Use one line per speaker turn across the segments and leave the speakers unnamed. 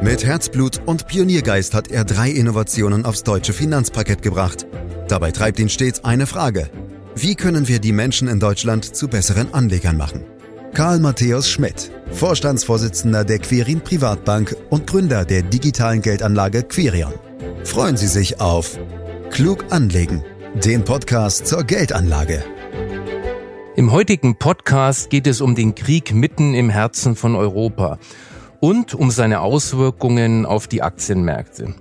Mit Herzblut und Pioniergeist hat er drei Innovationen aufs deutsche Finanzparkett gebracht. Dabei treibt ihn stets eine Frage. Wie können wir die Menschen in Deutschland zu besseren Anlegern machen? Karl Matthäus Schmidt, Vorstandsvorsitzender der Querin Privatbank und Gründer der digitalen Geldanlage Querion. Freuen Sie sich auf Klug anlegen, den Podcast zur Geldanlage.
Im heutigen Podcast geht es um den Krieg mitten im Herzen von Europa und um seine Auswirkungen auf die Aktienmärkte.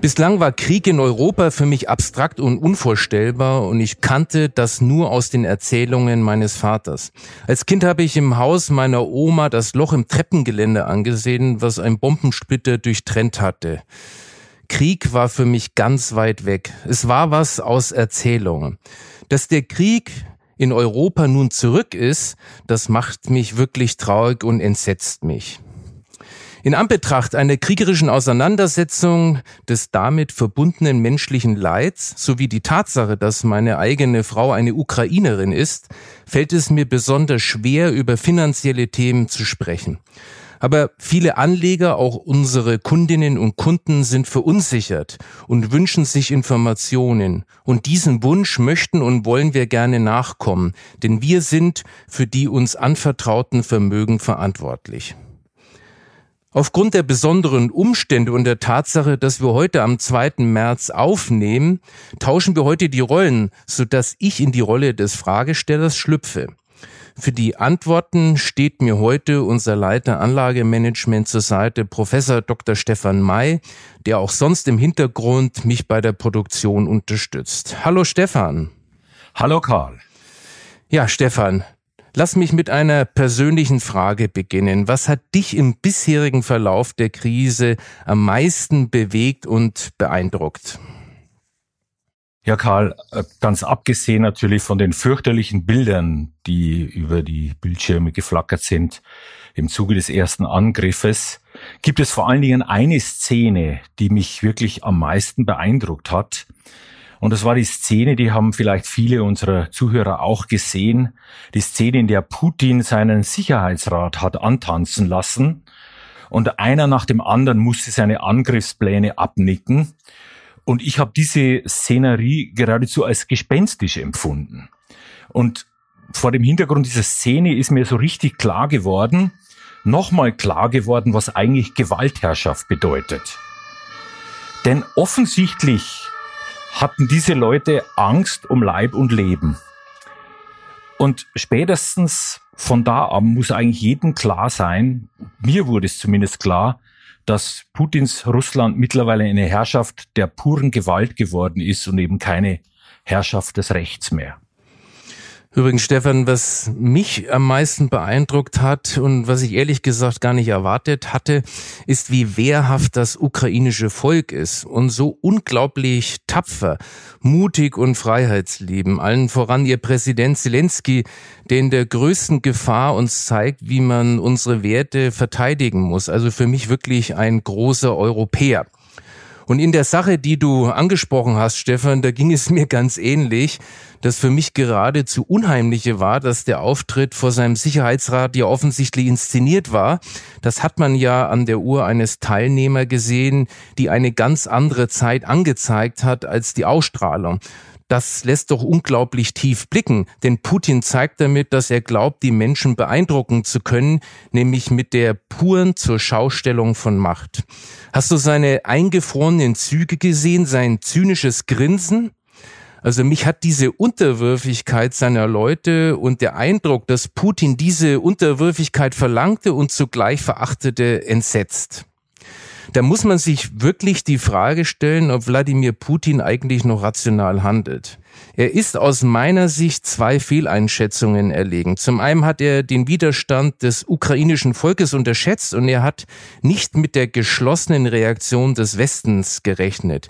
Bislang war Krieg in Europa für mich abstrakt und unvorstellbar und ich kannte das nur aus den Erzählungen meines Vaters. Als Kind habe ich im Haus meiner Oma das Loch im Treppengelände angesehen, was ein Bombensplitter durchtrennt hatte. Krieg war für mich ganz weit weg. Es war was aus Erzählungen. Dass der Krieg in Europa nun zurück ist, das macht mich wirklich traurig und entsetzt mich. In Anbetracht einer kriegerischen Auseinandersetzung des damit verbundenen menschlichen Leids sowie die Tatsache, dass meine eigene Frau eine Ukrainerin ist, fällt es mir besonders schwer, über finanzielle Themen zu sprechen. Aber viele Anleger, auch unsere Kundinnen und Kunden, sind verunsichert und wünschen sich Informationen. Und diesen Wunsch möchten und wollen wir gerne nachkommen, denn wir sind für die uns anvertrauten Vermögen verantwortlich. Aufgrund der besonderen Umstände und der Tatsache, dass wir heute am 2. März aufnehmen, tauschen wir heute die Rollen, sodass ich in die Rolle des Fragestellers schlüpfe. Für die Antworten steht mir heute unser Leiter Anlagemanagement zur Seite, Professor Dr. Stefan May, der auch sonst im Hintergrund mich bei der Produktion unterstützt. Hallo Stefan.
Hallo Karl.
Ja, Stefan, Lass mich mit einer persönlichen Frage beginnen. Was hat dich im bisherigen Verlauf der Krise am meisten bewegt und beeindruckt?
Ja, Karl, äh, ganz abgesehen natürlich von den fürchterlichen Bildern, die über die Bildschirme geflackert sind im Zuge des ersten Angriffes, gibt es vor allen Dingen eine Szene, die mich wirklich am meisten beeindruckt hat. Und das war die Szene, die haben vielleicht viele unserer Zuhörer auch gesehen, die Szene, in der Putin seinen Sicherheitsrat hat antanzen lassen und einer nach dem anderen musste seine Angriffspläne abnicken. Und ich habe diese Szenerie geradezu als gespenstisch empfunden. Und vor dem Hintergrund dieser Szene ist mir so richtig klar geworden, nochmal klar geworden, was eigentlich Gewaltherrschaft bedeutet. Denn offensichtlich hatten diese Leute Angst um Leib und Leben. Und spätestens von da an muss eigentlich jedem klar sein, mir wurde es zumindest klar, dass Putins Russland mittlerweile eine Herrschaft der puren Gewalt geworden ist und eben keine Herrschaft des Rechts mehr.
Übrigens, Stefan, was mich am meisten beeindruckt hat und was ich ehrlich gesagt gar nicht erwartet hatte, ist, wie wehrhaft das ukrainische Volk ist und so unglaublich tapfer, mutig und freiheitslieben. Allen voran ihr Präsident Zelensky, der in der größten Gefahr uns zeigt, wie man unsere Werte verteidigen muss. Also für mich wirklich ein großer Europäer. Und in der Sache, die du angesprochen hast, Stefan, da ging es mir ganz ähnlich. Das für mich geradezu unheimliche war, dass der Auftritt vor seinem Sicherheitsrat ja offensichtlich inszeniert war. Das hat man ja an der Uhr eines Teilnehmer gesehen, die eine ganz andere Zeit angezeigt hat als die Ausstrahlung. Das lässt doch unglaublich tief blicken, denn Putin zeigt damit, dass er glaubt, die Menschen beeindrucken zu können, nämlich mit der puren zur Schaustellung von Macht. Hast du seine eingefrorenen Züge gesehen, sein zynisches Grinsen? Also mich hat diese Unterwürfigkeit seiner Leute und der Eindruck, dass Putin diese Unterwürfigkeit verlangte und zugleich verachtete, entsetzt. Da muss man sich wirklich die Frage stellen, ob Wladimir Putin eigentlich noch rational handelt. Er ist aus meiner Sicht zwei Fehleinschätzungen erlegen. Zum einen hat er den Widerstand des ukrainischen Volkes unterschätzt und er hat nicht mit der geschlossenen Reaktion des Westens gerechnet.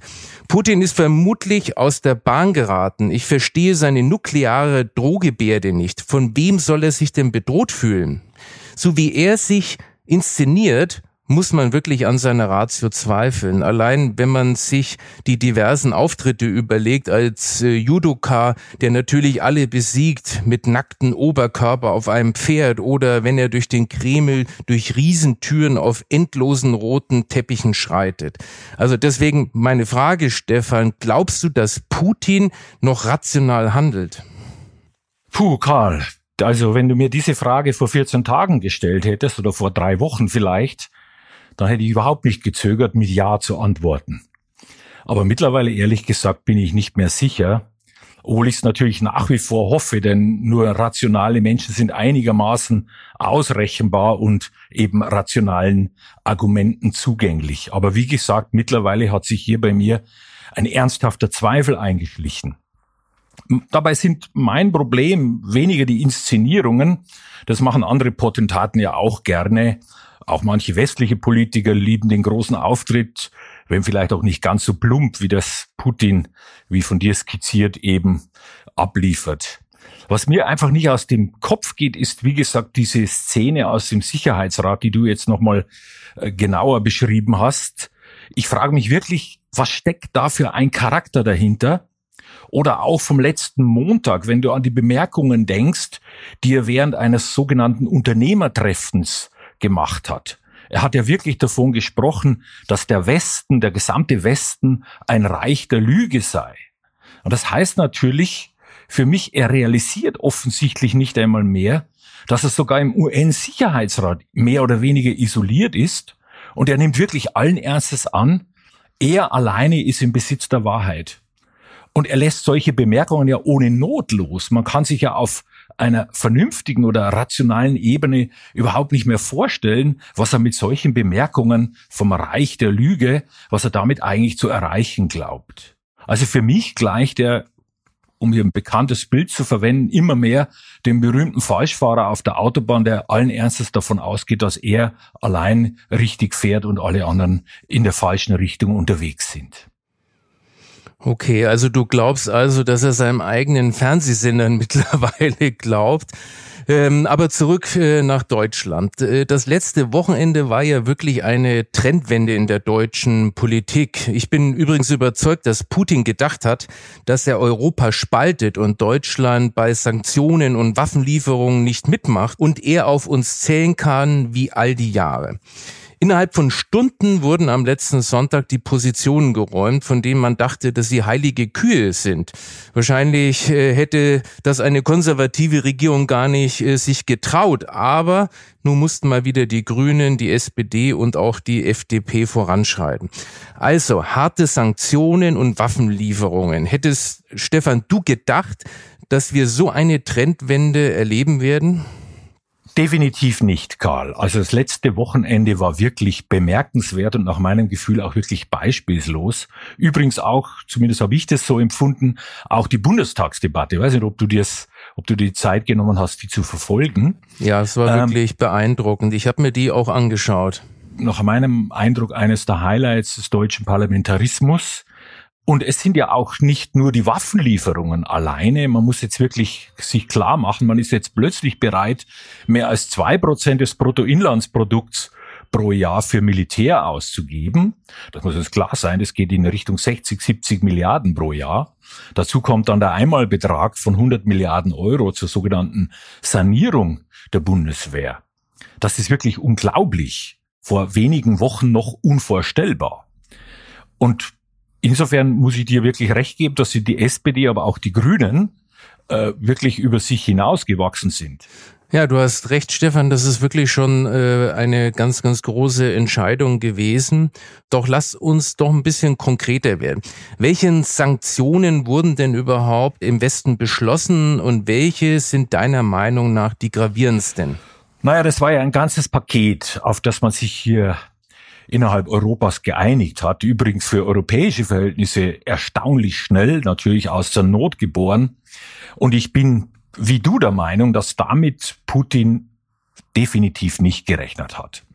Putin ist vermutlich aus der Bahn geraten. Ich verstehe seine nukleare Drohgebärde nicht. Von wem soll er sich denn bedroht fühlen? So wie er sich inszeniert, muss man wirklich an seiner Ratio zweifeln. Allein wenn man sich die diversen Auftritte überlegt als äh, Judoka, der natürlich alle besiegt mit nackten Oberkörper auf einem Pferd oder wenn er durch den Kreml durch Riesentüren auf endlosen roten Teppichen schreitet. Also deswegen meine Frage, Stefan, glaubst du, dass Putin noch rational handelt?
Puh, Karl. Also, wenn du mir diese Frage vor 14 Tagen gestellt hättest oder vor drei Wochen vielleicht, da hätte ich überhaupt nicht gezögert, mit Ja zu antworten. Aber mittlerweile, ehrlich gesagt, bin ich nicht mehr sicher, obwohl ich es natürlich nach wie vor hoffe, denn nur rationale Menschen sind einigermaßen ausrechenbar und eben rationalen Argumenten zugänglich. Aber wie gesagt, mittlerweile hat sich hier bei mir ein ernsthafter Zweifel eingeschlichen. Dabei sind mein Problem weniger die Inszenierungen, das machen andere Potentaten ja auch gerne, auch manche westliche Politiker lieben den großen Auftritt, wenn vielleicht auch nicht ganz so plump, wie das Putin, wie von dir skizziert, eben abliefert. Was mir einfach nicht aus dem Kopf geht, ist, wie gesagt, diese Szene aus dem Sicherheitsrat, die du jetzt nochmal äh, genauer beschrieben hast. Ich frage mich wirklich, was steckt da für ein Charakter dahinter? Oder auch vom letzten Montag, wenn du an die Bemerkungen denkst, die er während eines sogenannten Unternehmertreffens gemacht hat. Er hat ja wirklich davon gesprochen, dass der Westen, der gesamte Westen ein Reich der Lüge sei. Und das heißt natürlich für mich, er realisiert offensichtlich nicht einmal mehr, dass er sogar im UN-Sicherheitsrat mehr oder weniger isoliert ist. Und er nimmt wirklich allen Ernstes an, er alleine ist im Besitz der Wahrheit. Und er lässt solche Bemerkungen ja ohne Not los. Man kann sich ja auf einer vernünftigen oder rationalen Ebene überhaupt nicht mehr vorstellen, was er mit solchen Bemerkungen vom Reich der Lüge, was er damit eigentlich zu erreichen glaubt. Also für mich gleicht er, um hier ein bekanntes Bild zu verwenden, immer mehr dem berühmten Falschfahrer auf der Autobahn, der allen Ernstes davon ausgeht, dass er allein richtig fährt und alle anderen in der falschen Richtung unterwegs sind.
Okay, also du glaubst also, dass er seinem eigenen Fernsehsendern mittlerweile glaubt. Ähm, aber zurück äh, nach Deutschland. Äh, das letzte Wochenende war ja wirklich eine Trendwende in der deutschen Politik. Ich bin übrigens überzeugt, dass Putin gedacht hat, dass er Europa spaltet und Deutschland bei Sanktionen und Waffenlieferungen nicht mitmacht und er auf uns zählen kann wie all die Jahre. Innerhalb von Stunden wurden am letzten Sonntag die Positionen geräumt, von denen man dachte, dass sie heilige Kühe sind. Wahrscheinlich äh, hätte das eine konservative Regierung gar nicht äh, sich getraut, aber nun mussten mal wieder die Grünen, die SPD und auch die FDP voranschreiten. Also harte Sanktionen und Waffenlieferungen. Hättest Stefan du gedacht, dass wir so eine Trendwende erleben werden?
Definitiv nicht, Karl. Also das letzte Wochenende war wirklich bemerkenswert und nach meinem Gefühl auch wirklich beispielslos. Übrigens auch, zumindest habe ich das so empfunden, auch die Bundestagsdebatte. Ich weiß nicht, ob du dir ob du die Zeit genommen hast, die zu verfolgen.
Ja, es war ähm, wirklich beeindruckend. Ich habe mir die auch angeschaut.
Nach meinem Eindruck eines der Highlights des deutschen Parlamentarismus. Und es sind ja auch nicht nur die Waffenlieferungen alleine. Man muss jetzt wirklich sich klar machen, man ist jetzt plötzlich bereit, mehr als zwei Prozent des Bruttoinlandsprodukts pro Jahr für Militär auszugeben. Das muss uns klar sein, das geht in Richtung 60, 70 Milliarden pro Jahr. Dazu kommt dann der Einmalbetrag von 100 Milliarden Euro zur sogenannten Sanierung der Bundeswehr. Das ist wirklich unglaublich. Vor wenigen Wochen noch unvorstellbar. Und Insofern muss ich dir wirklich recht geben, dass sie die SPD, aber auch die Grünen äh, wirklich über sich hinausgewachsen sind.
Ja, du hast recht, Stefan, das ist wirklich schon äh, eine ganz, ganz große Entscheidung gewesen. Doch lass uns doch ein bisschen konkreter werden. Welche Sanktionen wurden denn überhaupt im Westen beschlossen und welche sind deiner Meinung nach die gravierendsten?
Naja, das war ja ein ganzes Paket, auf das man sich hier innerhalb Europas geeinigt hat. Übrigens für europäische Verhältnisse erstaunlich schnell, natürlich aus der Not geboren. Und ich bin wie du der Meinung, dass damit Putin definitiv nicht gerechnet hat.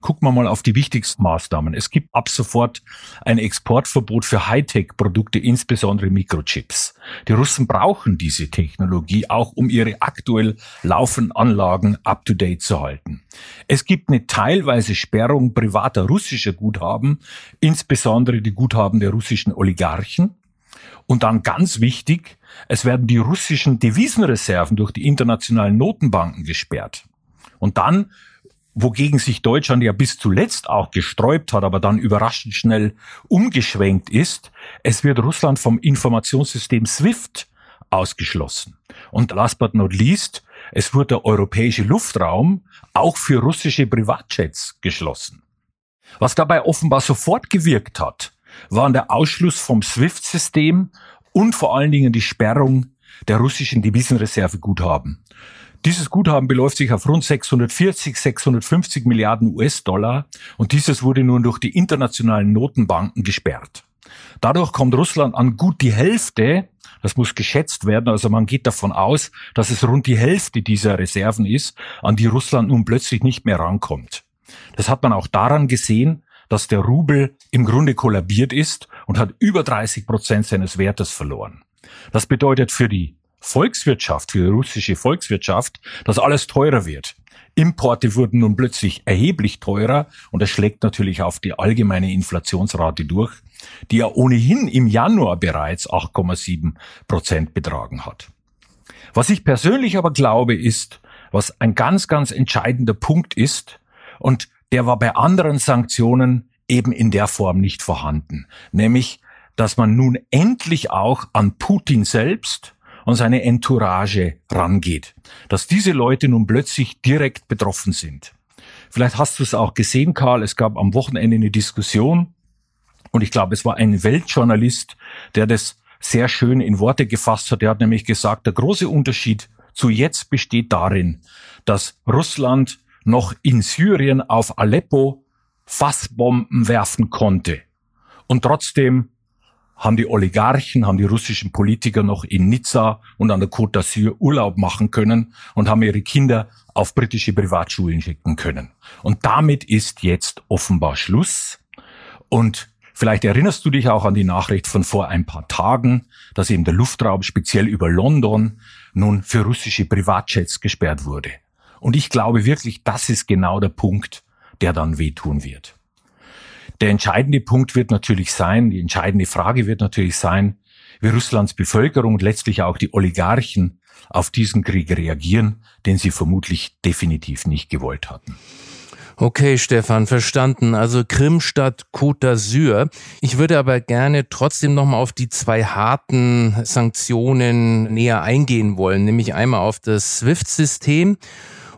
Gucken wir mal auf die wichtigsten Maßnahmen. Es gibt ab sofort ein Exportverbot für Hightech-Produkte, insbesondere Mikrochips. Die Russen brauchen diese Technologie auch, um ihre aktuell laufenden Anlagen up-to-date zu halten. Es gibt eine teilweise Sperrung privater russischer Guthaben, insbesondere die Guthaben der russischen Oligarchen. Und dann ganz wichtig, es werden die russischen Devisenreserven durch die internationalen Notenbanken gesperrt. Und dann wogegen sich Deutschland ja bis zuletzt auch gesträubt hat, aber dann überraschend schnell umgeschwenkt ist, es wird Russland vom Informationssystem SWIFT ausgeschlossen. Und last but not least, es wurde der europäische Luftraum auch für russische Privatjets geschlossen. Was dabei offenbar sofort gewirkt hat, waren der Ausschluss vom SWIFT-System und vor allen Dingen die Sperrung der russischen Devisenreserveguthaben. Dieses Guthaben beläuft sich auf rund 640, 650 Milliarden US-Dollar und dieses wurde nun durch die internationalen Notenbanken gesperrt. Dadurch kommt Russland an gut die Hälfte, das muss geschätzt werden, also man geht davon aus, dass es rund die Hälfte dieser Reserven ist, an die Russland nun plötzlich nicht mehr rankommt. Das hat man auch daran gesehen, dass der Rubel im Grunde kollabiert ist und hat über 30 Prozent seines Wertes verloren. Das bedeutet für die Volkswirtschaft, für die russische Volkswirtschaft, dass alles teurer wird. Importe wurden nun plötzlich erheblich teurer und das schlägt natürlich auf die allgemeine Inflationsrate durch, die ja ohnehin im Januar bereits 8,7 Prozent betragen hat. Was ich persönlich aber glaube, ist, was ein ganz, ganz entscheidender Punkt ist, und der war bei anderen Sanktionen eben in der Form nicht vorhanden, nämlich, dass man nun endlich auch an Putin selbst und seine Entourage rangeht. Dass diese Leute nun plötzlich direkt betroffen sind. Vielleicht hast du es auch gesehen, Karl. Es gab am Wochenende eine Diskussion und ich glaube, es war ein Weltjournalist, der das sehr schön in Worte gefasst hat. Er hat nämlich gesagt, der große Unterschied zu jetzt besteht darin, dass Russland noch in Syrien auf Aleppo Fassbomben werfen konnte und trotzdem haben die Oligarchen, haben die russischen Politiker noch in Nizza und an der Côte d'Azur Urlaub machen können und haben ihre Kinder auf britische Privatschulen schicken können. Und damit ist jetzt offenbar Schluss. Und vielleicht erinnerst du dich auch an die Nachricht von vor ein paar Tagen, dass eben der Luftraum speziell über London nun für russische Privatjets gesperrt wurde. Und ich glaube wirklich, das ist genau der Punkt, der dann wehtun wird. Der entscheidende Punkt wird natürlich sein, die entscheidende Frage wird natürlich sein, wie Russlands Bevölkerung und letztlich auch die Oligarchen auf diesen Krieg reagieren, den sie vermutlich definitiv nicht gewollt hatten.
Okay, Stefan, verstanden. Also Krim statt Côte d'Azur. Ich würde aber gerne trotzdem nochmal auf die zwei harten Sanktionen näher eingehen wollen, nämlich einmal auf das SWIFT-System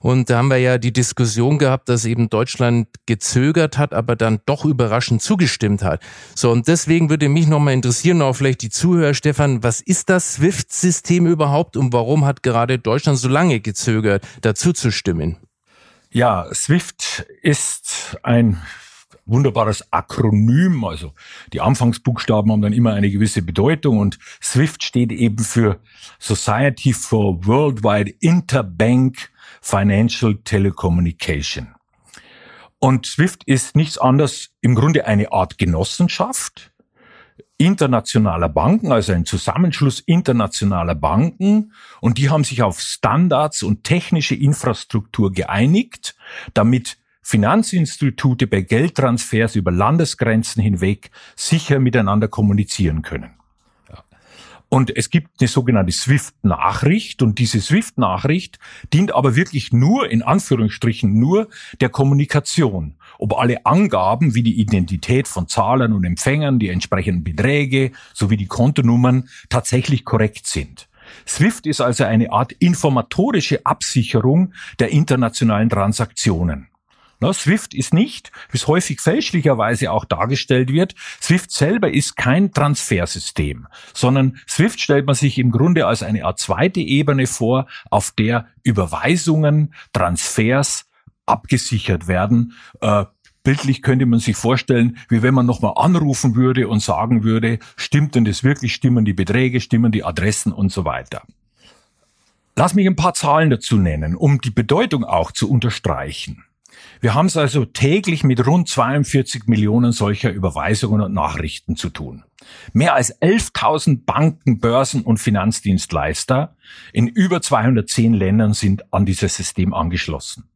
und da haben wir ja die Diskussion gehabt, dass eben Deutschland gezögert hat, aber dann doch überraschend zugestimmt hat. So, und deswegen würde mich nochmal interessieren, auch vielleicht die Zuhörer, Stefan, was ist das SWIFT-System überhaupt und warum hat gerade Deutschland so lange gezögert, dazu zu stimmen?
Ja, SWIFT ist ein wunderbares Akronym, also die Anfangsbuchstaben haben dann immer eine gewisse Bedeutung und SWIFT steht eben für Society for Worldwide Interbank Financial Telecommunication. Und SWIFT ist nichts anderes, im Grunde eine Art Genossenschaft internationaler Banken, also ein Zusammenschluss internationaler Banken. Und die haben sich auf Standards und technische Infrastruktur geeinigt, damit Finanzinstitute bei Geldtransfers über Landesgrenzen hinweg sicher miteinander kommunizieren können. Und es gibt eine sogenannte SWIFT-Nachricht und diese SWIFT-Nachricht dient aber wirklich nur, in Anführungsstrichen nur, der Kommunikation. Ob alle Angaben wie die Identität von Zahlern und Empfängern, die entsprechenden Beträge sowie die Kontonummern tatsächlich korrekt sind. SWIFT ist also eine Art informatorische Absicherung der internationalen Transaktionen. Na, SWIFT ist nicht, wie es häufig fälschlicherweise auch dargestellt wird, SWIFT selber ist kein Transfersystem, sondern SWIFT stellt man sich im Grunde als eine Art zweite Ebene vor, auf der Überweisungen, Transfers abgesichert werden. Äh, Bildlich könnte man sich vorstellen, wie wenn man nochmal anrufen würde und sagen würde, stimmt denn das wirklich, stimmen die Beträge, stimmen die Adressen und so weiter. Lass mich ein paar Zahlen dazu nennen, um die Bedeutung auch zu unterstreichen. Wir haben es also täglich mit rund 42 Millionen solcher Überweisungen und Nachrichten zu tun. Mehr als 11.000 Banken, Börsen und Finanzdienstleister in über 210 Ländern sind an dieses System angeschlossen.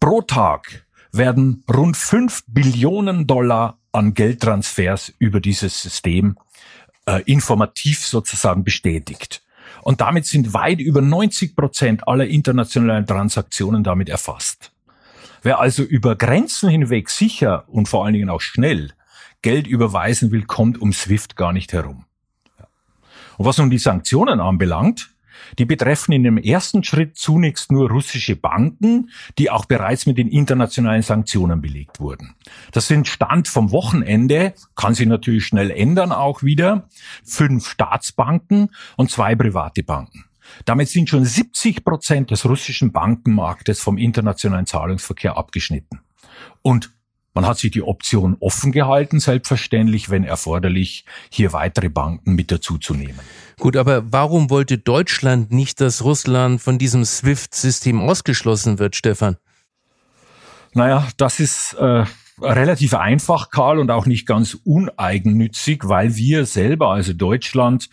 Pro Tag werden rund 5 Billionen Dollar an Geldtransfers über dieses System äh, informativ sozusagen bestätigt. Und damit sind weit über 90 Prozent aller internationalen Transaktionen damit erfasst. Wer also über Grenzen hinweg sicher und vor allen Dingen auch schnell Geld überweisen will, kommt um SWIFT gar nicht herum. Und was nun die Sanktionen anbelangt, die betreffen in dem ersten Schritt zunächst nur russische Banken, die auch bereits mit den internationalen Sanktionen belegt wurden. Das sind Stand vom Wochenende, kann sich natürlich schnell ändern auch wieder, fünf Staatsbanken und zwei private Banken. Damit sind schon 70 Prozent des russischen Bankenmarktes vom internationalen Zahlungsverkehr abgeschnitten. Und man hat sich die Option offen gehalten, selbstverständlich, wenn erforderlich, hier weitere Banken mit dazuzunehmen.
Gut, aber warum wollte Deutschland nicht, dass Russland von diesem SWIFT-System ausgeschlossen wird, Stefan?
Naja, das ist äh, relativ einfach, Karl, und auch nicht ganz uneigennützig, weil wir selber, also Deutschland,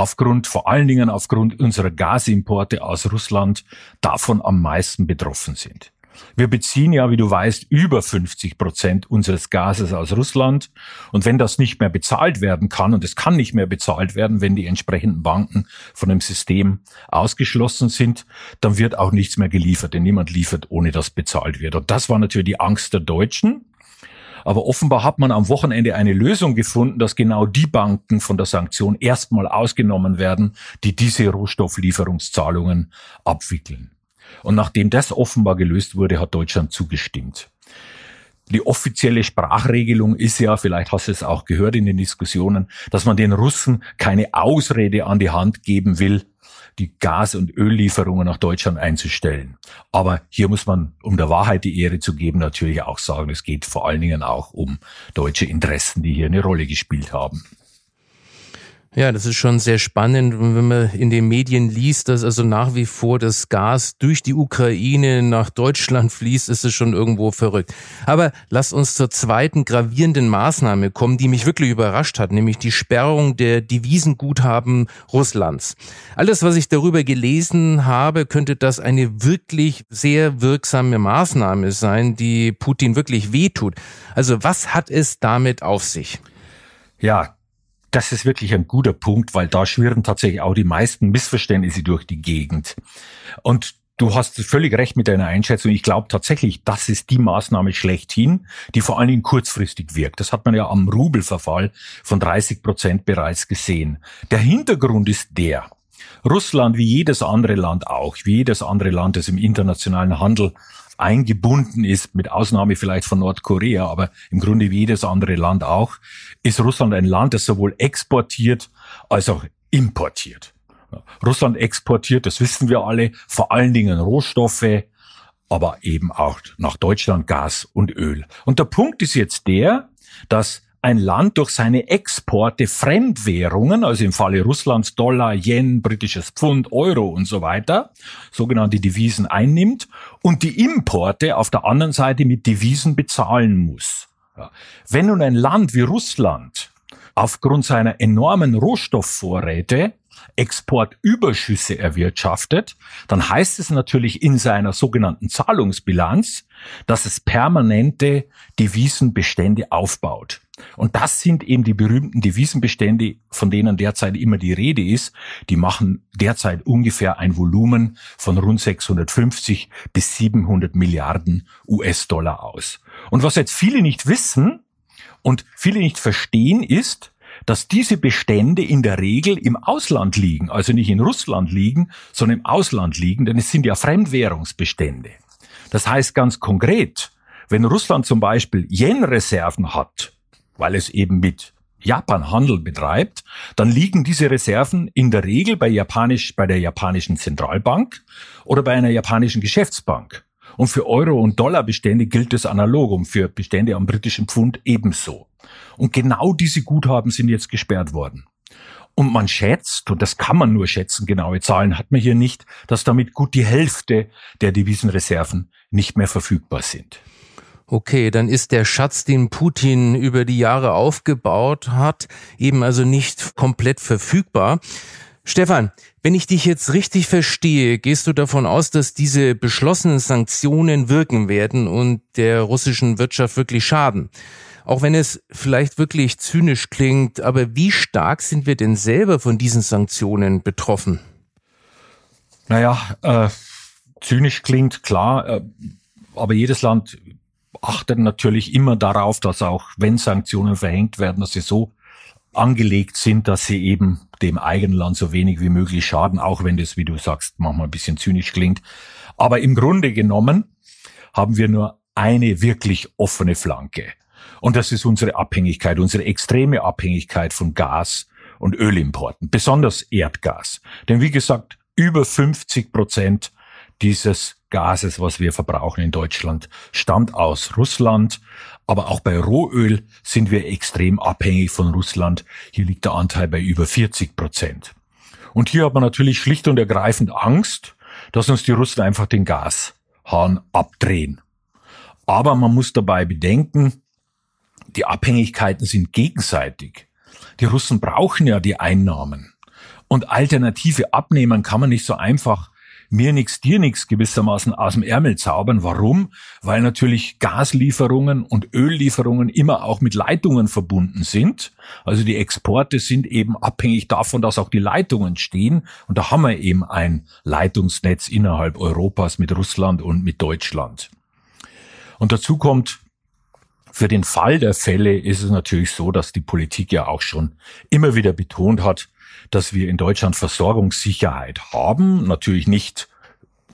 aufgrund, vor allen Dingen aufgrund unserer Gasimporte aus Russland, davon am meisten betroffen sind. Wir beziehen ja, wie du weißt, über 50 Prozent unseres Gases aus Russland. Und wenn das nicht mehr bezahlt werden kann, und es kann nicht mehr bezahlt werden, wenn die entsprechenden Banken von dem System ausgeschlossen sind, dann wird auch nichts mehr geliefert, denn niemand liefert, ohne dass bezahlt wird. Und das war natürlich die Angst der Deutschen. Aber offenbar hat man am Wochenende eine Lösung gefunden, dass genau die Banken von der Sanktion erstmal ausgenommen werden, die diese Rohstofflieferungszahlungen abwickeln. Und nachdem das offenbar gelöst wurde, hat Deutschland zugestimmt. Die offizielle Sprachregelung ist ja, vielleicht hast du es auch gehört in den Diskussionen, dass man den Russen keine Ausrede an die Hand geben will, die Gas- und Öllieferungen nach Deutschland einzustellen. Aber hier muss man, um der Wahrheit die Ehre zu geben, natürlich auch sagen, es geht vor allen Dingen auch um deutsche Interessen, die hier eine Rolle gespielt haben.
Ja, das ist schon sehr spannend, wenn man in den Medien liest, dass also nach wie vor das Gas durch die Ukraine nach Deutschland fließt, ist es schon irgendwo verrückt. Aber lass uns zur zweiten gravierenden Maßnahme kommen, die mich wirklich überrascht hat, nämlich die Sperrung der Devisenguthaben Russlands. Alles, was ich darüber gelesen habe, könnte das eine wirklich sehr wirksame Maßnahme sein, die Putin wirklich wehtut. Also was hat es damit auf sich?
Ja, das ist wirklich ein guter Punkt, weil da schwirren tatsächlich auch die meisten Missverständnisse durch die Gegend. Und Du hast völlig recht mit deiner Einschätzung. Ich glaube tatsächlich, das ist die Maßnahme schlechthin, die vor allen Dingen kurzfristig wirkt. Das hat man ja am Rubelverfall von 30 Prozent bereits gesehen. Der Hintergrund ist der. Russland, wie jedes andere Land auch, wie jedes andere Land, das im internationalen Handel eingebunden ist, mit Ausnahme vielleicht von Nordkorea, aber im Grunde wie jedes andere Land auch, ist Russland ein Land, das sowohl exportiert als auch importiert. Russland exportiert, das wissen wir alle, vor allen Dingen Rohstoffe, aber eben auch nach Deutschland Gas und Öl. Und der Punkt ist jetzt der, dass ein Land durch seine Exporte Fremdwährungen, also im Falle Russlands Dollar, Yen, britisches Pfund, Euro und so weiter, sogenannte Devisen einnimmt und die Importe auf der anderen Seite mit Devisen bezahlen muss. Wenn nun ein Land wie Russland aufgrund seiner enormen Rohstoffvorräte Exportüberschüsse erwirtschaftet, dann heißt es natürlich in seiner sogenannten Zahlungsbilanz, dass es permanente Devisenbestände aufbaut. Und das sind eben die berühmten Devisenbestände, von denen derzeit immer die Rede ist. Die machen derzeit ungefähr ein Volumen von rund 650 bis 700 Milliarden US-Dollar aus. Und was jetzt viele nicht wissen und viele nicht verstehen, ist, dass diese Bestände in der Regel im Ausland liegen, also nicht in Russland liegen, sondern im Ausland liegen, denn es sind ja Fremdwährungsbestände. Das heißt ganz konkret, wenn Russland zum Beispiel Yen-Reserven hat, weil es eben mit Japan Handel betreibt, dann liegen diese Reserven in der Regel bei, Japanisch, bei der japanischen Zentralbank oder bei einer japanischen Geschäftsbank. Und für Euro- und Dollarbestände gilt es analog und für Bestände am britischen Pfund ebenso. Und genau diese Guthaben sind jetzt gesperrt worden. Und man schätzt, und das kann man nur schätzen, genaue Zahlen hat man hier nicht, dass damit gut die Hälfte der Devisenreserven nicht mehr verfügbar sind.
Okay, dann ist der Schatz, den Putin über die Jahre aufgebaut hat, eben also nicht komplett verfügbar. Stefan, wenn ich dich jetzt richtig verstehe, gehst du davon aus, dass diese beschlossenen Sanktionen wirken werden und der russischen Wirtschaft wirklich schaden. Auch wenn es vielleicht wirklich zynisch klingt, aber wie stark sind wir denn selber von diesen Sanktionen betroffen?
Naja, äh, zynisch klingt klar, äh, aber jedes Land achtet natürlich immer darauf, dass auch wenn Sanktionen verhängt werden, dass sie so angelegt sind, dass sie eben dem eigenen Land so wenig wie möglich schaden, auch wenn das, wie du sagst, manchmal ein bisschen zynisch klingt. Aber im Grunde genommen haben wir nur eine wirklich offene Flanke. Und das ist unsere Abhängigkeit, unsere extreme Abhängigkeit von Gas und Ölimporten, besonders Erdgas. Denn wie gesagt, über 50 Prozent dieses Gases, was wir verbrauchen in Deutschland, stammt aus Russland. Aber auch bei Rohöl sind wir extrem abhängig von Russland. Hier liegt der Anteil bei über 40 Prozent. Und hier hat man natürlich schlicht und ergreifend Angst, dass uns die Russen einfach den Gashahn abdrehen. Aber man muss dabei bedenken, die Abhängigkeiten sind gegenseitig. Die Russen brauchen ja die Einnahmen. Und Alternative abnehmen kann man nicht so einfach mir nix, dir nix gewissermaßen aus dem Ärmel zaubern. Warum? Weil natürlich Gaslieferungen und Öllieferungen immer auch mit Leitungen verbunden sind. Also die Exporte sind eben abhängig davon, dass auch die Leitungen stehen. Und da haben wir eben ein Leitungsnetz innerhalb Europas mit Russland und mit Deutschland. Und dazu kommt, für den Fall der Fälle ist es natürlich so, dass die Politik ja auch schon immer wieder betont hat, dass wir in Deutschland Versorgungssicherheit haben. Natürlich nicht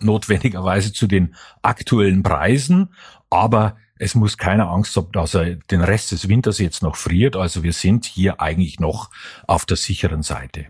notwendigerweise zu den aktuellen Preisen, aber es muss keine Angst haben, dass er den Rest des Winters jetzt noch friert. Also wir sind hier eigentlich noch auf der sicheren Seite.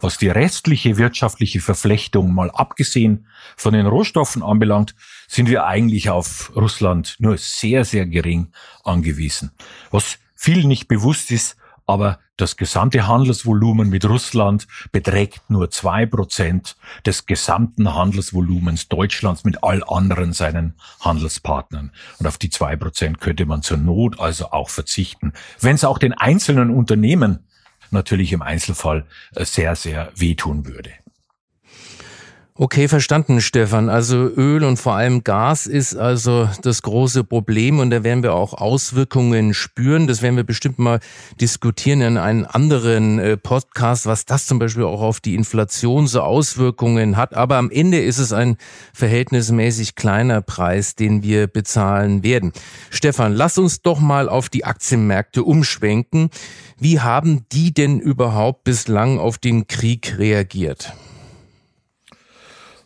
Was die restliche wirtschaftliche Verflechtung mal abgesehen von den Rohstoffen anbelangt, sind wir eigentlich auf Russland nur sehr, sehr gering angewiesen. Was vielen nicht bewusst ist, aber das gesamte Handelsvolumen mit Russland beträgt nur zwei Prozent des gesamten Handelsvolumens Deutschlands mit all anderen seinen Handelspartnern. Und auf die zwei Prozent könnte man zur Not also auch verzichten, wenn es auch den einzelnen Unternehmen natürlich im Einzelfall äh, sehr, sehr wehtun würde.
Okay, verstanden, Stefan. Also Öl und vor allem Gas ist also das große Problem und da werden wir auch Auswirkungen spüren. Das werden wir bestimmt mal diskutieren in einem anderen äh, Podcast, was das zum Beispiel auch auf die Inflation so Auswirkungen hat. Aber am Ende ist es ein verhältnismäßig kleiner Preis, den wir bezahlen werden. Stefan, lass uns doch mal auf die Aktienmärkte umschwenken. Wie haben die denn überhaupt bislang auf den Krieg reagiert?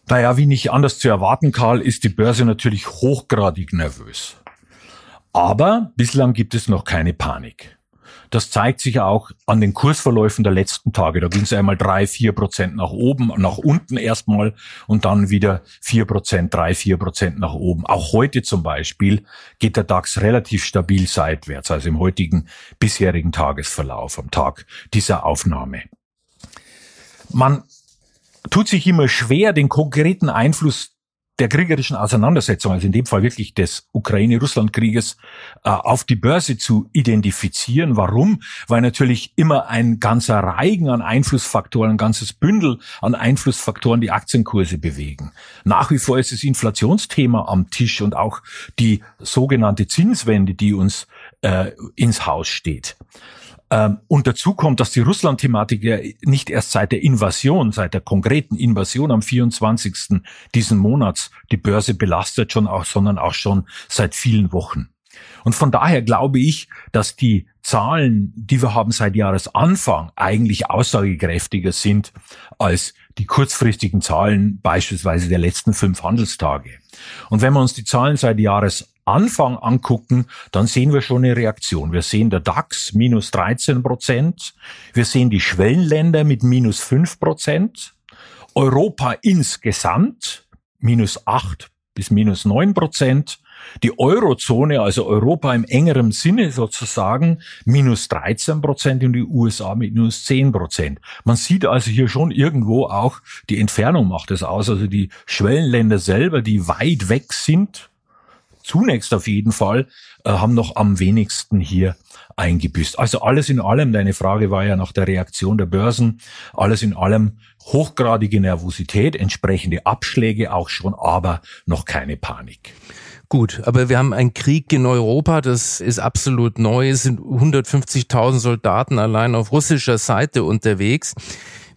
Naja, wie nicht anders zu erwarten, Karl, ist die Börse natürlich hochgradig nervös. Aber bislang gibt es noch keine Panik. Das zeigt sich auch an den Kursverläufen der letzten Tage. Da ging es einmal drei, vier Prozent nach oben, nach unten erstmal und dann wieder vier Prozent, drei, vier Prozent nach oben. Auch heute zum Beispiel geht der DAX relativ stabil seitwärts, also im heutigen bisherigen Tagesverlauf am Tag dieser Aufnahme. Man tut sich immer schwer, den konkreten Einfluss der kriegerischen Auseinandersetzung, also in dem Fall wirklich des Ukraine-Russland-Krieges, äh, auf die Börse zu identifizieren. Warum? Weil natürlich immer ein ganzer Reigen an Einflussfaktoren, ein ganzes Bündel an Einflussfaktoren die Aktienkurse bewegen. Nach wie vor ist das Inflationsthema am Tisch und auch die sogenannte Zinswende, die uns äh, ins Haus steht. Ähm, und dazu kommt, dass die Russland-Thematik ja nicht erst seit der Invasion, seit der konkreten Invasion am 24. diesen Monats die Börse belastet schon auch, sondern auch schon seit vielen Wochen. Und von daher glaube ich, dass die Zahlen, die wir haben seit Jahresanfang, eigentlich aussagekräftiger sind als die kurzfristigen Zahlen beispielsweise der letzten fünf Handelstage. Und wenn wir uns die Zahlen seit Jahres Anfang angucken, dann sehen wir schon eine Reaktion. Wir sehen der DAX minus 13 Prozent. Wir sehen die Schwellenländer mit minus 5 Prozent. Europa insgesamt minus 8 bis minus 9 Prozent. Die Eurozone, also Europa im engeren Sinne sozusagen, minus 13 Prozent und die USA mit minus 10 Prozent. Man sieht also hier schon irgendwo auch, die Entfernung macht es aus, also die Schwellenländer selber, die weit weg sind, zunächst auf jeden Fall, äh, haben noch am wenigsten hier eingebüßt. Also alles in allem, deine Frage war ja nach der Reaktion der Börsen, alles in allem hochgradige Nervosität, entsprechende Abschläge auch schon, aber noch keine Panik.
Gut, aber wir haben einen Krieg in Europa, das ist absolut neu. Es sind 150.000 Soldaten allein auf russischer Seite unterwegs.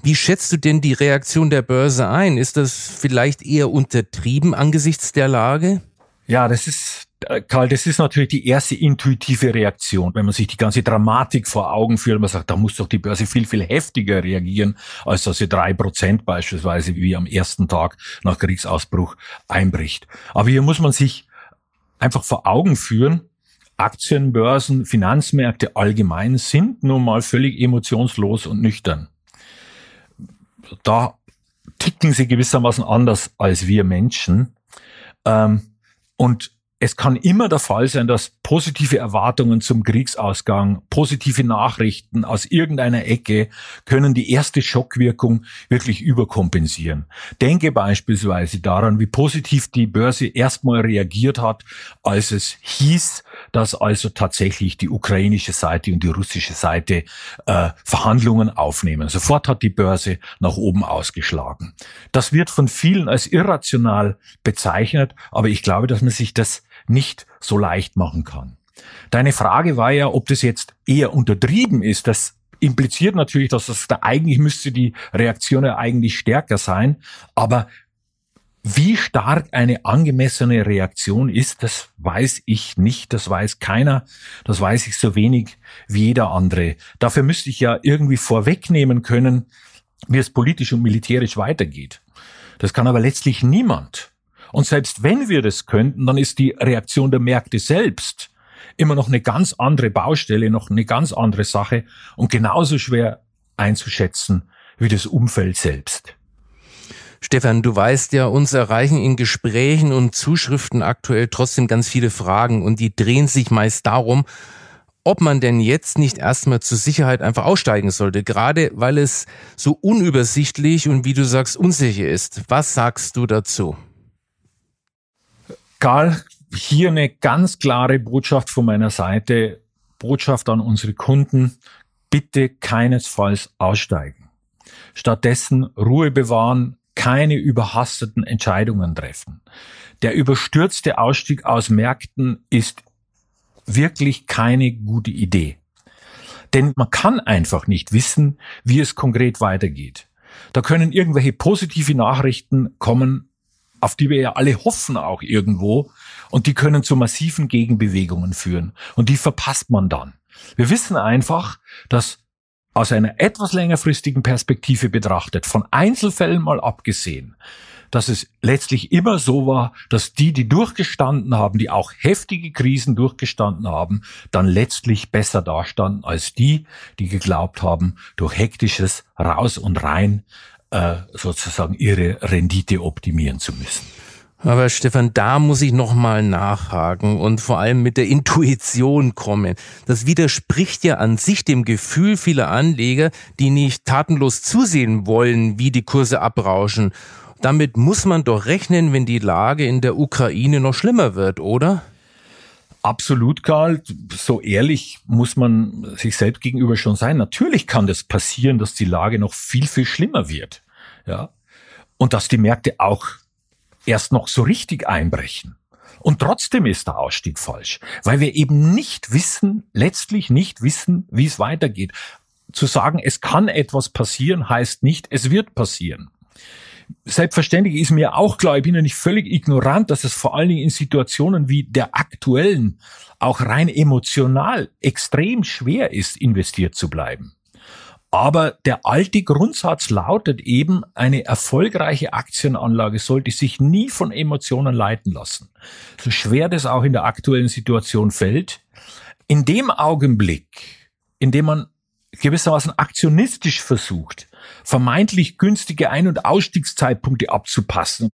Wie schätzt du denn die Reaktion der Börse ein? Ist das vielleicht eher untertrieben angesichts der Lage?
Ja, das ist, äh, Karl, das ist natürlich die erste intuitive Reaktion, wenn man sich die ganze Dramatik vor Augen führt. Man sagt, da muss doch die Börse viel, viel heftiger reagieren, als dass sie drei Prozent beispielsweise wie am ersten Tag nach Kriegsausbruch einbricht. Aber hier muss man sich einfach vor Augen führen, Aktien, Börsen, Finanzmärkte allgemein sind nun mal völlig emotionslos und nüchtern. Da ticken sie gewissermaßen anders als wir Menschen. Ähm, und es kann immer der Fall sein, dass positive Erwartungen zum Kriegsausgang, positive Nachrichten aus irgendeiner Ecke können die erste Schockwirkung wirklich überkompensieren. Denke beispielsweise daran, wie positiv die Börse erstmal reagiert hat, als es hieß, dass also tatsächlich die ukrainische Seite und die russische Seite äh, Verhandlungen aufnehmen. Sofort hat die Börse nach oben ausgeschlagen. Das wird von vielen als irrational bezeichnet, aber ich glaube, dass man sich das nicht so leicht machen kann. Deine Frage war ja, ob das jetzt eher untertrieben ist. Das impliziert natürlich, dass das da eigentlich müsste die Reaktion ja eigentlich stärker sein. Aber wie stark eine angemessene Reaktion ist, das weiß ich nicht, das weiß keiner, das weiß ich so wenig wie jeder andere. Dafür müsste ich ja irgendwie vorwegnehmen können, wie es politisch und militärisch weitergeht. Das kann aber letztlich niemand. Und selbst wenn wir das könnten, dann ist die Reaktion der Märkte selbst immer noch eine ganz andere Baustelle, noch eine ganz andere Sache und genauso schwer einzuschätzen wie das Umfeld selbst.
Stefan, du weißt ja, uns erreichen in Gesprächen und Zuschriften aktuell trotzdem ganz viele Fragen und die drehen sich meist darum, ob man denn jetzt nicht erstmal zur Sicherheit einfach aussteigen sollte, gerade weil es so unübersichtlich und wie du sagst, unsicher ist. Was sagst du dazu?
Karl, hier eine ganz klare Botschaft von meiner Seite, Botschaft an unsere Kunden, bitte keinesfalls aussteigen. Stattdessen Ruhe bewahren, keine überhasteten Entscheidungen treffen. Der überstürzte Ausstieg aus Märkten ist wirklich keine gute Idee. Denn man kann einfach nicht wissen, wie es konkret weitergeht. Da können irgendwelche positive Nachrichten kommen, auf die wir ja alle hoffen auch irgendwo. Und die können zu massiven Gegenbewegungen führen. Und die verpasst man dann. Wir wissen einfach, dass aus einer etwas längerfristigen Perspektive betrachtet, von Einzelfällen mal abgesehen, dass es letztlich immer so war, dass die, die durchgestanden haben, die auch heftige Krisen durchgestanden haben, dann letztlich besser dastanden als die, die geglaubt haben, durch hektisches Raus und Rein äh, sozusagen ihre Rendite optimieren zu müssen.
Aber Stefan, da muss ich nochmal nachhaken und vor allem mit der Intuition kommen. Das widerspricht ja an sich dem Gefühl vieler Anleger, die nicht tatenlos zusehen wollen, wie die Kurse abrauschen. Damit muss man doch rechnen, wenn die Lage in der Ukraine noch schlimmer wird, oder?
Absolut, Karl. So ehrlich muss man sich selbst gegenüber schon sein. Natürlich kann das passieren, dass die Lage noch viel, viel schlimmer wird. Ja. Und dass die Märkte auch erst noch so richtig einbrechen. Und trotzdem ist der Ausstieg falsch, weil wir eben nicht wissen, letztlich nicht wissen, wie es weitergeht. Zu sagen, es kann etwas passieren, heißt nicht, es wird passieren selbstverständlich ist mir auch klar, ich bin ja nicht völlig ignorant, dass es vor allen Dingen in Situationen wie der aktuellen auch rein emotional extrem schwer ist, investiert zu bleiben. Aber der alte Grundsatz lautet eben, eine erfolgreiche Aktienanlage sollte sich nie von Emotionen leiten lassen. So schwer das auch in der aktuellen Situation fällt, in dem Augenblick, in dem man gewissermaßen aktionistisch versucht, vermeintlich günstige Ein- und Ausstiegszeitpunkte abzupassen,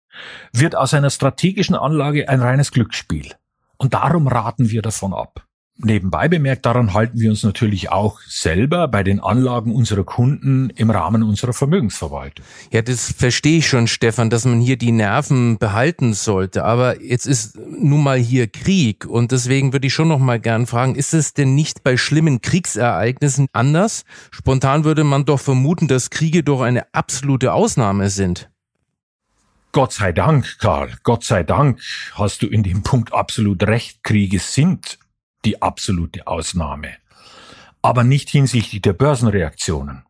wird aus einer strategischen Anlage ein reines Glücksspiel. Und darum raten wir davon ab. Nebenbei bemerkt, daran halten wir uns natürlich auch selber bei den Anlagen unserer Kunden im Rahmen unserer Vermögensverwaltung.
Ja, das verstehe ich schon, Stefan, dass man hier die Nerven behalten sollte. Aber jetzt ist nun mal hier Krieg und deswegen würde ich schon noch mal gern fragen, ist es denn nicht bei schlimmen Kriegsereignissen anders? Spontan würde man doch vermuten, dass Kriege doch eine absolute Ausnahme sind.
Gott sei Dank, Karl, Gott sei Dank hast du in dem Punkt absolut recht. Kriege sind die absolute Ausnahme. Aber nicht hinsichtlich der Börsenreaktionen.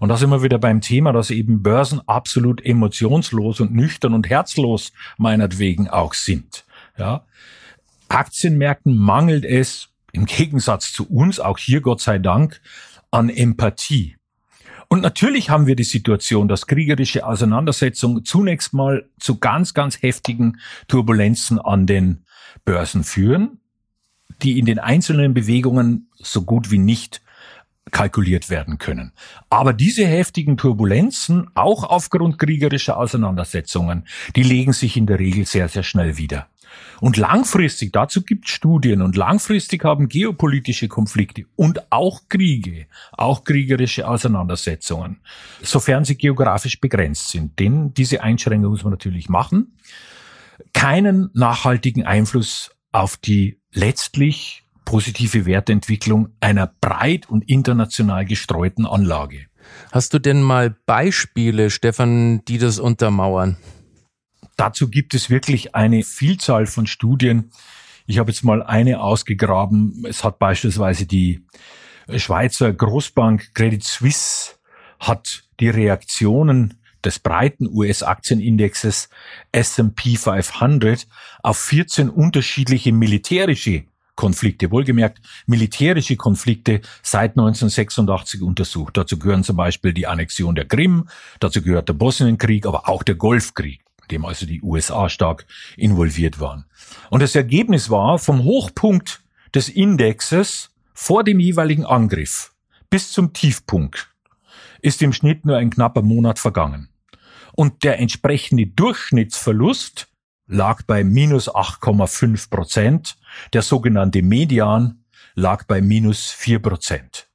Und da sind wir wieder beim Thema, dass eben Börsen absolut emotionslos und nüchtern und herzlos meinetwegen auch sind. Ja. Aktienmärkten mangelt es im Gegensatz zu uns, auch hier Gott sei Dank, an Empathie. Und natürlich haben wir die Situation, dass kriegerische Auseinandersetzungen zunächst mal zu ganz, ganz heftigen Turbulenzen an den Börsen führen die in den einzelnen Bewegungen so gut wie nicht kalkuliert werden können. Aber diese heftigen Turbulenzen, auch aufgrund kriegerischer Auseinandersetzungen, die legen sich in der Regel sehr, sehr schnell wieder. Und langfristig, dazu gibt es Studien, und langfristig haben geopolitische Konflikte und auch Kriege, auch kriegerische Auseinandersetzungen, sofern sie geografisch begrenzt sind, denn diese Einschränkung muss man natürlich machen, keinen nachhaltigen Einfluss auf die letztlich positive Wertentwicklung einer breit und international gestreuten Anlage.
Hast du denn mal Beispiele, Stefan, die das untermauern?
Dazu gibt es wirklich eine Vielzahl von Studien. Ich habe jetzt mal eine ausgegraben. Es hat beispielsweise die Schweizer Großbank Credit Suisse hat die Reaktionen des breiten US-Aktienindexes S&P 500 auf 14 unterschiedliche militärische Konflikte, wohlgemerkt militärische Konflikte seit 1986 untersucht. Dazu gehören zum Beispiel die Annexion der Krim, dazu gehört der Bosnienkrieg, aber auch der Golfkrieg, in dem also die USA stark involviert waren. Und das Ergebnis war, vom Hochpunkt des Indexes vor dem jeweiligen Angriff bis zum Tiefpunkt ist im Schnitt nur ein knapper Monat vergangen. Und der entsprechende Durchschnittsverlust lag bei minus 8,5 Prozent. Der sogenannte Median lag bei minus 4 Prozent.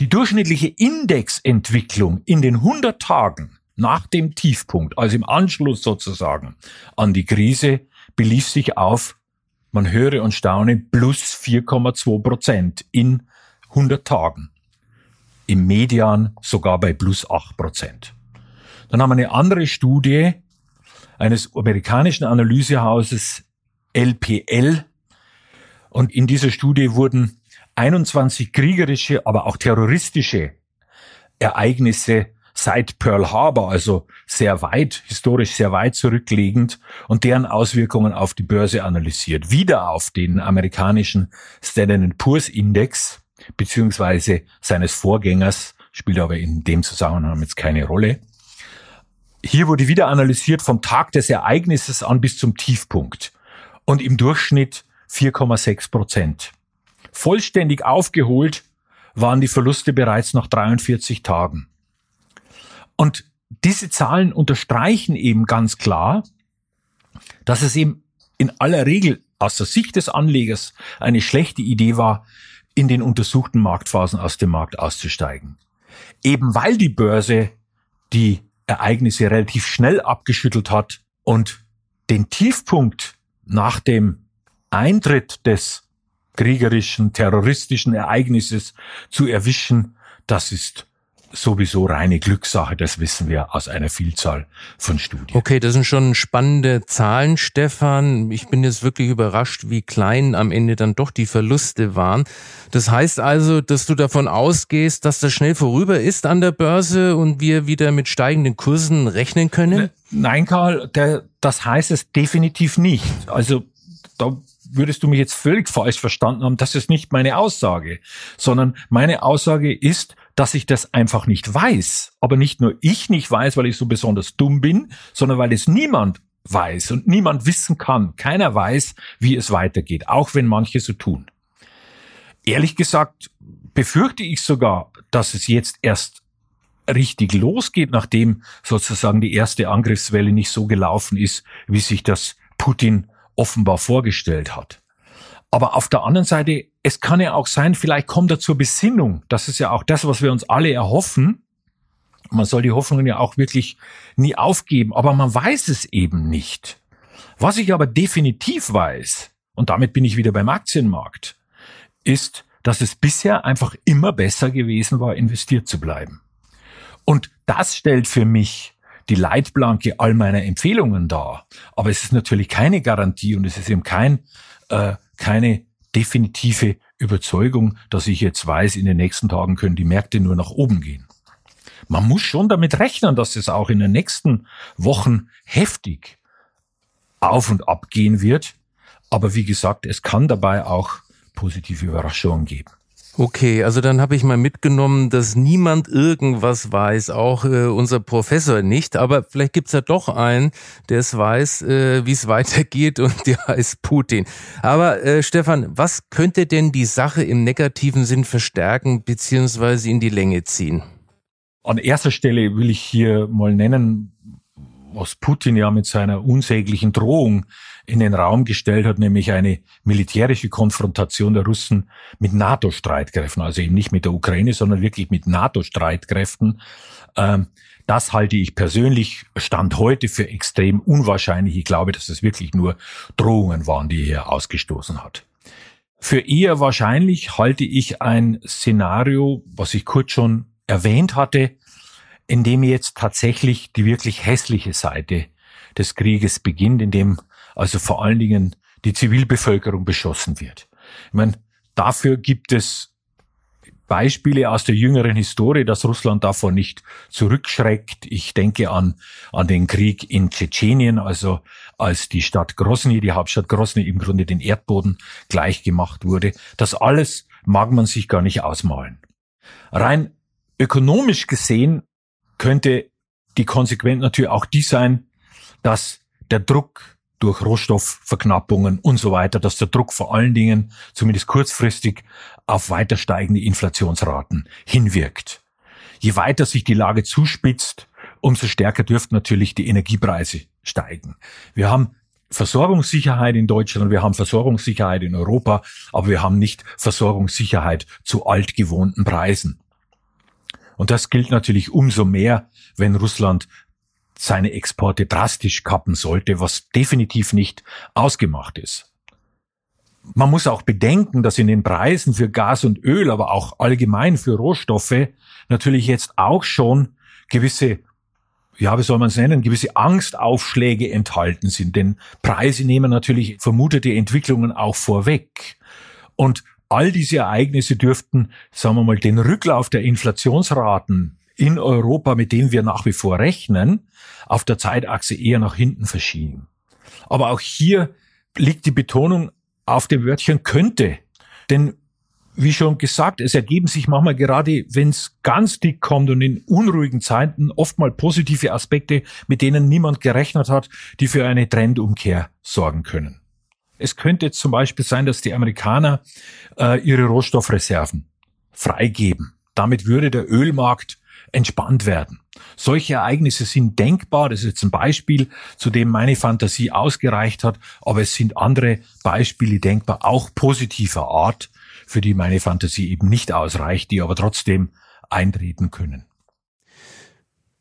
Die durchschnittliche Indexentwicklung in den 100 Tagen nach dem Tiefpunkt, also im Anschluss sozusagen an die Krise, belief sich auf, man höre und staune, plus 4,2 Prozent in 100 Tagen im Median sogar bei plus acht Prozent. Dann haben wir eine andere Studie eines amerikanischen Analysehauses LPL. Und in dieser Studie wurden 21 kriegerische, aber auch terroristische Ereignisse seit Pearl Harbor, also sehr weit, historisch sehr weit zurückliegend und deren Auswirkungen auf die Börse analysiert. Wieder auf den amerikanischen Standard Poor's Index beziehungsweise seines Vorgängers, spielt aber in dem Zusammenhang jetzt keine Rolle. Hier wurde wieder analysiert vom Tag des Ereignisses an bis zum Tiefpunkt und im Durchschnitt 4,6 Prozent. Vollständig aufgeholt waren die Verluste bereits nach 43 Tagen. Und diese Zahlen unterstreichen eben ganz klar, dass es eben in aller Regel aus der Sicht des Anlegers eine schlechte Idee war, in den untersuchten Marktphasen aus dem Markt auszusteigen. Eben weil die Börse die Ereignisse relativ schnell abgeschüttelt hat und den Tiefpunkt nach dem Eintritt des kriegerischen, terroristischen Ereignisses zu erwischen, das ist sowieso reine Glückssache, das wissen wir aus einer Vielzahl von Studien.
Okay, das sind schon spannende Zahlen, Stefan. Ich bin jetzt wirklich überrascht, wie klein am Ende dann doch die Verluste waren. Das heißt also, dass du davon ausgehst, dass das schnell vorüber ist an der Börse und wir wieder mit steigenden Kursen rechnen können? Ne,
nein, Karl, der, das heißt es definitiv nicht. Also da würdest du mich jetzt völlig falsch verstanden haben. Das ist nicht meine Aussage, sondern meine Aussage ist, dass ich das einfach nicht weiß. Aber nicht nur ich nicht weiß, weil ich so besonders dumm bin, sondern weil es niemand weiß und niemand wissen kann. Keiner weiß, wie es weitergeht, auch wenn manche so tun. Ehrlich gesagt befürchte ich sogar, dass es jetzt erst richtig losgeht, nachdem sozusagen die erste Angriffswelle nicht so gelaufen ist, wie sich das Putin offenbar vorgestellt hat. Aber auf der anderen Seite, es kann ja auch sein, vielleicht kommt er zur Besinnung. Das ist ja auch das, was wir uns alle erhoffen. Man soll die Hoffnungen ja auch wirklich nie aufgeben, aber man weiß es eben nicht. Was ich aber definitiv weiß, und damit bin ich wieder beim Aktienmarkt, ist, dass es bisher einfach immer besser gewesen war, investiert zu bleiben. Und das stellt für mich die Leitplanke all meiner Empfehlungen dar. Aber es ist natürlich keine Garantie und es ist eben kein, äh, keine definitive Überzeugung, dass ich jetzt weiß, in den nächsten Tagen können die Märkte nur nach oben gehen. Man muss schon damit rechnen, dass es auch in den nächsten Wochen heftig auf und ab gehen wird. Aber wie gesagt, es kann dabei auch positive Überraschungen geben.
Okay, also dann habe ich mal mitgenommen, dass niemand irgendwas weiß, auch äh, unser Professor nicht. Aber vielleicht gibt's ja doch einen, der es weiß, äh, wie es weitergeht und der heißt Putin. Aber äh, Stefan, was könnte denn die Sache im negativen Sinn verstärken beziehungsweise in die Länge ziehen?
An erster Stelle will ich hier mal nennen, was Putin ja mit seiner unsäglichen Drohung in den Raum gestellt hat, nämlich eine militärische Konfrontation der Russen mit NATO-Streitkräften, also eben nicht mit der Ukraine, sondern wirklich mit NATO-Streitkräften. Ähm, das halte ich persönlich Stand heute für extrem unwahrscheinlich. Ich glaube, dass es wirklich nur Drohungen waren, die er ausgestoßen hat. Für eher wahrscheinlich halte ich ein Szenario, was ich kurz schon erwähnt hatte, in dem jetzt tatsächlich die wirklich hässliche Seite des Krieges beginnt, in dem also vor allen Dingen die Zivilbevölkerung beschossen wird. Ich meine, dafür gibt es Beispiele aus der jüngeren Historie, dass Russland davor nicht zurückschreckt. Ich denke an, an den Krieg in Tschetschenien, also als die Stadt Grosny, die Hauptstadt Grosny im Grunde den Erdboden gleichgemacht wurde. Das alles mag man sich gar nicht ausmalen. Rein ökonomisch gesehen könnte die Konsequenz natürlich auch die sein, dass der Druck durch Rohstoffverknappungen und so weiter, dass der Druck vor allen Dingen, zumindest kurzfristig, auf weiter steigende Inflationsraten hinwirkt. Je weiter sich die Lage zuspitzt, umso stärker dürften natürlich die Energiepreise steigen. Wir haben Versorgungssicherheit in Deutschland, wir haben Versorgungssicherheit in Europa, aber wir haben nicht Versorgungssicherheit zu altgewohnten Preisen. Und das gilt natürlich umso mehr, wenn Russland seine Exporte drastisch kappen sollte, was definitiv nicht ausgemacht ist. Man muss auch bedenken, dass in den Preisen für Gas und Öl, aber auch allgemein für Rohstoffe natürlich jetzt auch schon gewisse, ja, wie soll man es nennen, gewisse Angstaufschläge enthalten sind. Denn Preise nehmen natürlich vermutete Entwicklungen auch vorweg. Und all diese Ereignisse dürften, sagen wir mal, den Rücklauf der Inflationsraten in Europa, mit dem wir nach wie vor rechnen, auf der Zeitachse eher nach hinten verschieben. Aber auch hier liegt die Betonung auf dem Wörtchen könnte. Denn wie schon gesagt, es ergeben sich manchmal gerade, wenn es ganz dick kommt und in unruhigen Zeiten oft mal positive Aspekte, mit denen niemand gerechnet hat, die für eine Trendumkehr sorgen können. Es könnte zum Beispiel sein, dass die Amerikaner äh, ihre Rohstoffreserven freigeben. Damit würde der Ölmarkt entspannt werden. Solche Ereignisse sind denkbar. Das ist jetzt ein Beispiel, zu dem meine Fantasie ausgereicht hat. Aber es sind andere Beispiele denkbar, auch positiver Art, für die meine Fantasie eben nicht ausreicht, die aber trotzdem eintreten können.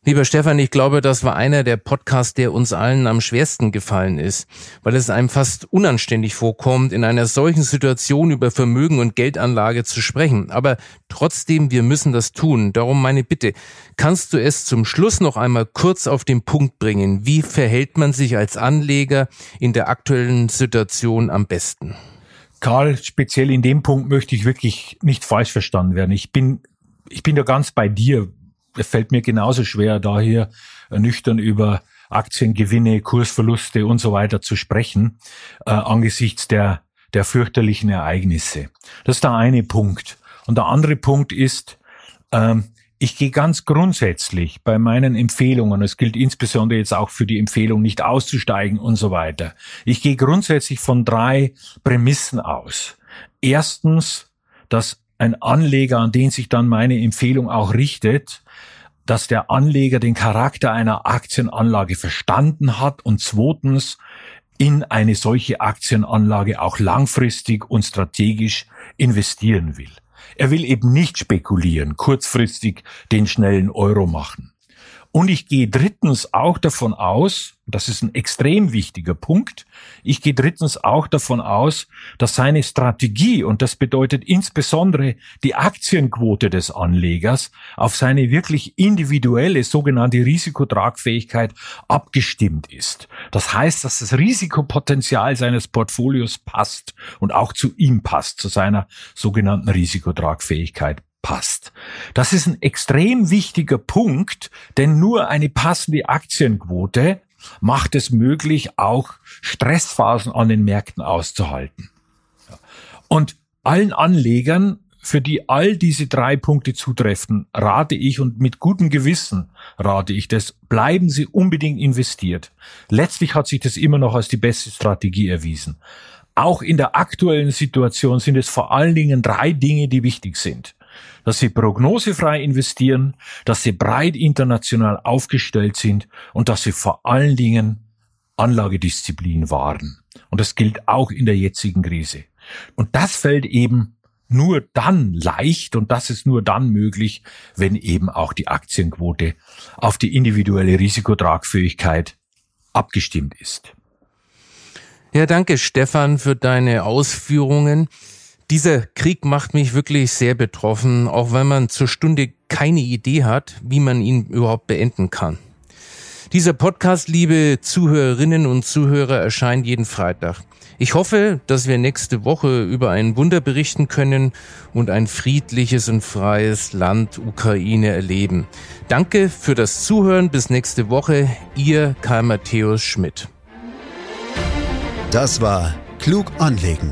Lieber Stefan, ich glaube, das war einer der Podcasts, der uns allen am schwersten gefallen ist, weil es einem fast unanständig vorkommt, in einer solchen Situation über Vermögen und Geldanlage zu sprechen. Aber trotzdem, wir müssen das tun. Darum meine Bitte, kannst du es zum Schluss noch einmal kurz auf den Punkt bringen? Wie verhält man sich als Anleger in der aktuellen Situation am besten?
Karl, speziell in dem Punkt möchte ich wirklich nicht falsch verstanden werden. Ich bin, ich bin da ganz bei dir fällt mir genauso schwer, da hier nüchtern über Aktiengewinne, Kursverluste und so weiter zu sprechen, äh, angesichts der, der fürchterlichen Ereignisse. Das ist der eine Punkt. Und der andere Punkt ist, ähm, ich gehe ganz grundsätzlich bei meinen Empfehlungen, es gilt insbesondere jetzt auch für die Empfehlung, nicht auszusteigen und so weiter. Ich gehe grundsätzlich von drei Prämissen aus. Erstens, dass ein Anleger, an den sich dann meine Empfehlung auch richtet, dass der Anleger den Charakter einer Aktienanlage verstanden hat und zweitens, in eine solche Aktienanlage auch langfristig und strategisch investieren will. Er will eben nicht spekulieren, kurzfristig den schnellen Euro machen. Und ich gehe drittens auch davon aus, das ist ein extrem wichtiger Punkt, ich gehe drittens auch davon aus, dass seine Strategie, und das bedeutet insbesondere die Aktienquote des Anlegers, auf seine wirklich individuelle sogenannte Risikotragfähigkeit abgestimmt ist. Das heißt, dass das Risikopotenzial seines Portfolios passt und auch zu ihm passt, zu seiner sogenannten Risikotragfähigkeit passt. Das ist ein extrem wichtiger Punkt, denn nur eine passende Aktienquote macht es möglich, auch Stressphasen an den Märkten auszuhalten. Und allen Anlegern, für die all diese drei Punkte zutreffen, rate ich und mit gutem Gewissen rate ich das, bleiben Sie unbedingt investiert. Letztlich hat sich das immer noch als die beste Strategie erwiesen. Auch in der aktuellen Situation sind es vor allen Dingen drei Dinge, die wichtig sind dass sie prognosefrei investieren, dass sie breit international aufgestellt sind und dass sie vor allen Dingen Anlagedisziplin wahren. Und das gilt auch in der jetzigen Krise. Und das fällt eben nur dann leicht und das ist nur dann möglich, wenn eben auch die Aktienquote auf die individuelle Risikotragfähigkeit abgestimmt ist.
Ja, danke Stefan für deine Ausführungen. Dieser Krieg macht mich wirklich sehr betroffen, auch wenn man zur Stunde keine Idee hat, wie man ihn überhaupt beenden kann. Dieser Podcast, liebe Zuhörerinnen und Zuhörer, erscheint jeden Freitag. Ich hoffe, dass wir nächste Woche über ein Wunder berichten können und ein friedliches und freies Land Ukraine erleben. Danke für das Zuhören. Bis nächste Woche. Ihr Karl Matthäus Schmidt.
Das war Klug anlegen